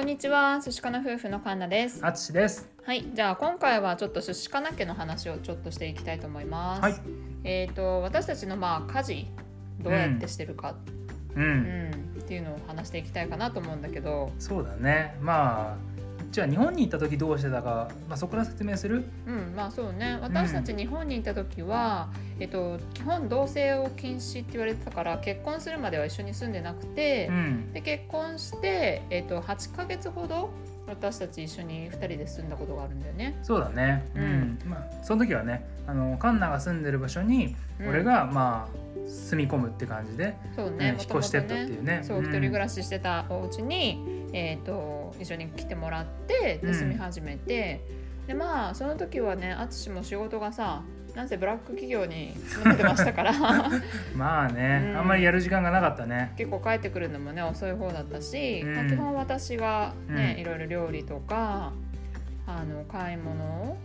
こんにちは、寿司かな夫婦のカンナです。あつしです。はい、じゃあ今回はちょっと寿司かな家の話をちょっとしていきたいと思います。はい。えっ、と私たちのまあ家事どうやってしてるか、う。うんんっていうのを話していきたいかなと思うんだけど、そうだね。まあ、じゃあ日本に行った時どうしてたか、まあそこから説明する？うん、まあそうね。私たち日本にいた時は、えっと基本同棲を禁止って言われてたから結婚するまでは一緒に住んでなくて。うん。で結婚して、えっと8ヶ月ほど私たち一緒に2人で住んだことがあるんだよね。そうだね。ううんん。まあその時はね、あのカンナが住んでる場所に、うん俺がまあ住み込むって感じで、そうね、うん引っ越してったっていうねそう、うん一人暮らししてたお家に、えっと一緒に来てもらって住み始めて、でまあその時はね淳も仕事がさなんせブラック企業に勤めてましたから。まあね、うん。あんまりやる時間がなかったね。結構帰ってくるのもね遅い方だったし、うん。まあ、基本私がね、うん。いろいろ料理とかあの買い物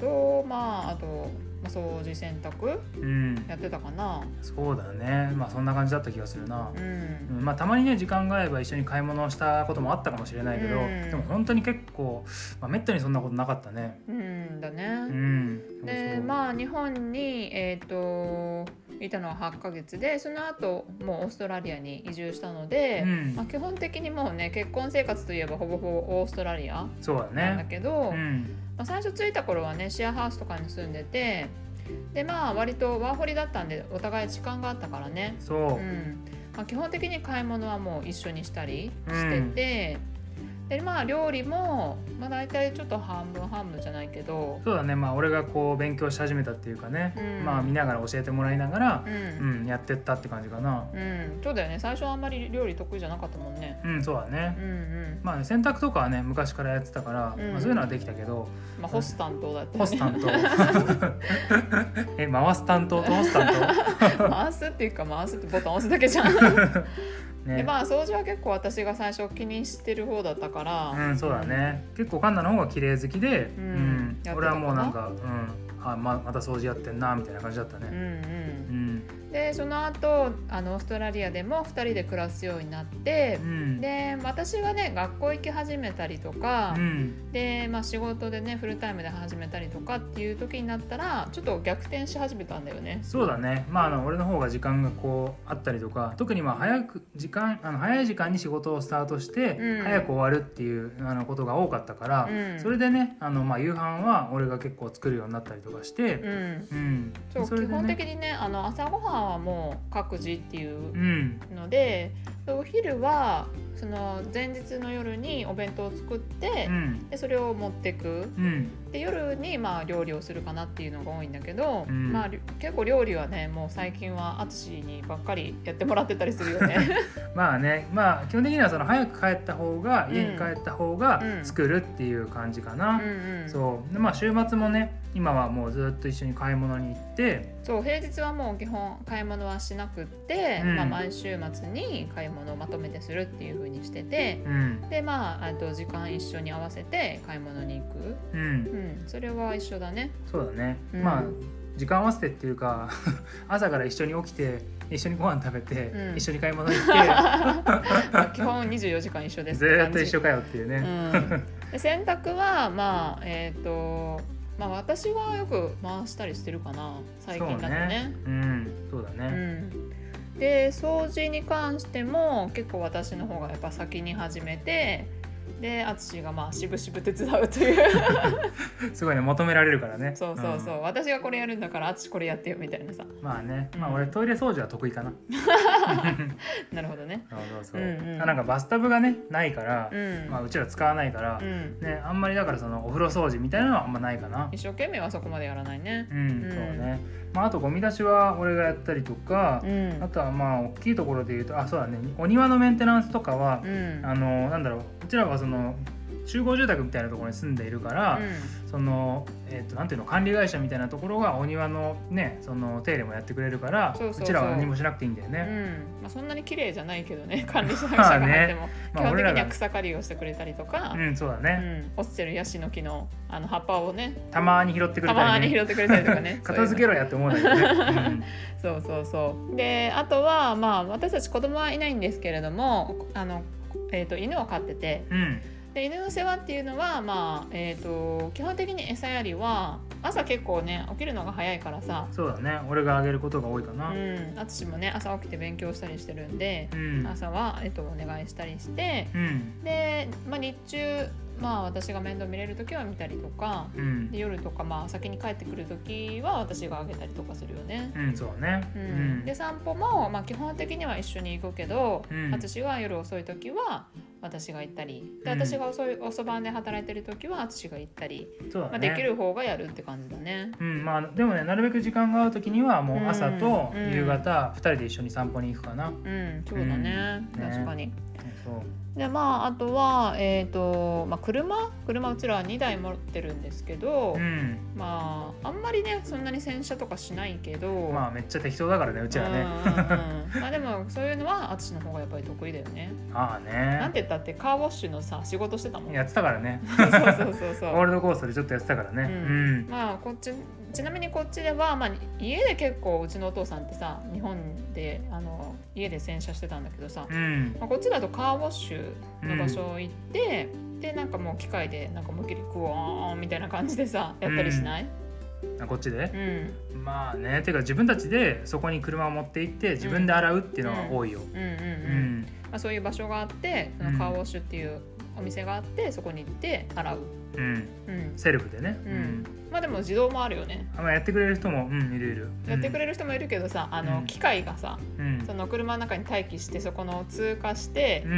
とまああと、まあ、掃除洗濯うん。やってたかな。そうだね。まあそんな感じだった気がするな。うんうんまあ、たまにね時間が合えば一緒に買い物をしたこともあったかもしれないけど、うんでも本当に結構、まあ、めったにそんなことなかったね。うんだね。うん、でまあ日本に、えー、といたのは8ヶ月でその後もうオーストラリアに移住したので、うん。まあ、基本的にもうね結婚生活といえばほぼほぼオーストラリアそうだなんだね。けど、うん、まあ、最初着いた頃はねシェアハウスとかに住んでてでまあ割とワーホリだったんでお互い時間があったからね、そう、うん。まあ、基本的に買い物はもう一緒にしたりしてて、でまあ料理も、まあ、大体ちょっと半分半分じゃないけど、そうだね。まあ俺がこう勉強し始めたっていうかね、うん。まあ見ながら教えてもらいながらう、うんん、やってったって感じかな。うん、そうだよね。最初はあんまり料理得意じゃなかったもんね。うん、そうだね。うん。うん。まあね、洗濯とかはね昔からやってたから、うん。まあ、そういうのはできたけど、まあ干す担当だったよ干す担当え回す担当と干す担回すっていうか回すってボタン押すだけじゃん、当ね、でまあ掃除は結構私が最初気にしてる方だったから。うんそうだね。結構カンナの方が綺麗好きで、うん俺はもうなんか、うん、あままた掃除やってんなみたいな感じだったね。うんうん。うん。でその後あのオーストラリアでも2人で暮らすようになってうん。で私がね学校行き始めたりとか、うん。で、まあ、仕事でねフルタイムで始めたりとかっていう時になったらちょっと逆転し始めたんだよね。そうだね。まああの俺の方が時間がこうあったりとか特にまあ早く時間あの早い時間に仕事をスタートして、うん。早く終わるっていうあのことが多かったから、うん。それでねあの、まあ、夕飯は俺が結構作るようになったりとかしてう、ん。うん。そうね。本的にねあの朝ごはんはもう各自っていううん。のでお昼はその前日の夜にお弁当を作ってう、ん。でそれを持ってく。うん。で夜にまあ料理をするかなっていうのが多いんだけど、うん。まあり結構料理はねもう最近は淳にばっかりやってもらってたりするよね。まあねまあ基本的にはその早く帰った方がうん。家に帰った方がうん作るっていう感じかな、うんうん、そう。でまあ週末もね今はもうずっと一緒に買い物に行ってそう平日はもう基本買い物はしなくって、うん。まあ、毎週末に買い物をまとめてするっていう風にしててうん。でまああと時間一緒に合わせて買い物に行く、うん。うん、それは一緒だね。そうだね、うん。まあ時間合わせてっていうか 朝から一緒に起きて一緒にご飯食べて、うん。一緒に買い物行ってまあ 基本24時間一緒ですずーっと一緒、緒かよっていうね、うん、で洗濯はまあえっ、とまあ私はよく回したりしてるかな最近だとね。うんそうだうね、ん、で掃除に関しても結構私の方がやっぱ先に始めてで淳がまあしぶしぶ手伝うという。すごいね求められるからね。そうそうそう、ん。私がこれやるんだから淳これやってよみたいなさ。まあね、まあうん俺トイレ掃除は得意かな。なるほどね。そうそうそう、うんうん。あなんかバスタブがねないから、うん、まあ、うちら使わないから、うん、ね、あんまりだからそのお風呂掃除みたいなのはあんまないかな。一生懸命はそこまでやらないね。うん、うん。そうね、まあ、あとゴミ出しは俺がやったりとかう、ん。あとはまあ大きいところで言うとあそうだね。お庭のメンテナンスとかはう、ん。あのなんだろう。うちらはその集合住宅みたいなところに住んでいるから、その、えっとなんていうの管理会社みたいなところがお庭のねその手入れもやってくれるからそうちらは何もしなくていいんだようんね。うん。まあ、そんなに綺麗じゃないけどね 管理者が入っても、基本的には草刈りをしてくれたりとか、うんそうだうね、ん、落ちてるヤシの木のあの葉っぱをね。たまに拾ってくれたまたりねに拾ってくれたりとかね。片付けろやって思うんだけどね。そうそうそう。であとはまあ私たち子供はいないんですけれどもあのえー、と犬を飼ってて。うん。で犬の世話っていうのは、まあえー、と基本的に餌やりは朝結構ね起きるのが早いからさ。そうだね。俺があげることが多いかな。うん。私もね朝起きて勉強したりしてるんでうん。朝は、えっとお願いしたりして。うん。で、まあ、日中まあ私が面倒見れる時は見たりとかうん。で夜とかまあ先に帰ってくる時は私があげたりとかするよね。うんそうだね。ううん。んで散歩も、まあ、基本的には一緒に行くけど、うん。私が夜遅い時は私が行ったりでうん。私が遅い遅番で働いてる時は私が行ったり、まあ、そうだね。できる方がやるって感じだね。うん。まあでもねなるべく時間が合う時にはもう朝とうん。夕方2人で一緒に散歩に行くかな。うん、そうだね、うん。ね。確かに。そうでまああとは、えーとまあ、車？車うちらは2台持ってるんですけど、うん。まああんまりねそんなに洗車とかしないけど。まあめっちゃ適当だからねうちらね。まあでもそういうのは私の方がやっぱり得意だよね。ああなんねて言ったってカーウォッシュのさ仕事してたもん。やってたからね。そうそうそうそう。ゴールドコーストでちょっとやってたからね。ううんん。まあこっちちなみにこっちでは、まあ、家で結構うちのお父さんってさ日本であの家で洗車してたんだけどさ、うん。まあ、こっちだとカーウォッシュの場所行って、でなんかもう機械でなんか思いっきりクワーンみたいな感じでさやったりしない、あこっちで？うん、まあねてか自分たちでそこに車を持って行って自分で洗うっていうのが多いよ。うんうんうん。うん。まあ、そういう場所があってそのカーウォッシュっていうお店があってそこに行って洗う、うん。うんセルフでね。うん。まあでも自動もあるよね。あまあやってくれる人もうんいるいる。やってくれれる人もいるけどさあの、うん。機械がさうん。その車の中に待機してそこの通過してう、ん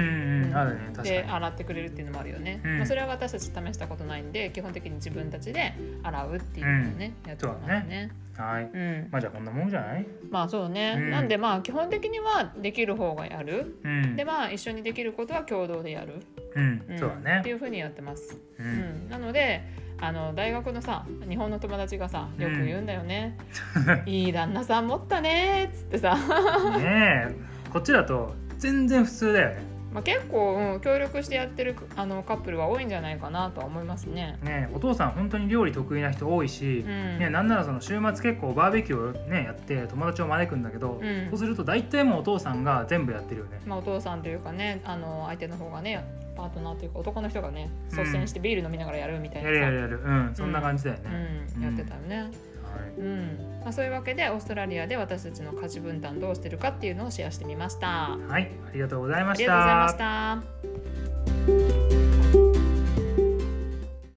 うんあるねでに。洗ってくれるっていうのもあるよね、うん。まあ、それは私たち試したことないんで基本的に自分たちで洗うっていうのをね、やってますね。はい。うん。まあじゃあこんなもんじゃない？まあそうね、うん。なんでまあ基本的にはできる方がやる。うん。でまあ一緒にできることは共同でやる、うん。ん。そうだね。っていうふうにやってます、ううんんなのであの大学のさ日本の友達がさよく言うんだよね「いい旦那さん持ったね」っつってさ。ねえ。こっちだと全然普通だよね。まあ結構、うん、協力してやってるあのカップルは多いんじゃないかなとは思いますね。ねえお父さん本当に料理得意な人多いしう、ん。ね、なんならその週末結構バーベキューをねやって友達を招くんだけど、うん。そうすると大体もうお父さんが全部やってるよね。まあ、お父さんというかねあの相手の方がねパートナーというか男の人がねうん。率先してビール飲みながらやるみたいなやさ、るやるやる。うん。そんな感じだよね、うん、やってたよね。はい。うん。まあ、そういうわけでオーストラリアで私たちの家事分担どうしてるかっていうのをシェアしてみました。あはい、ありがとうございましりがとうございまたした。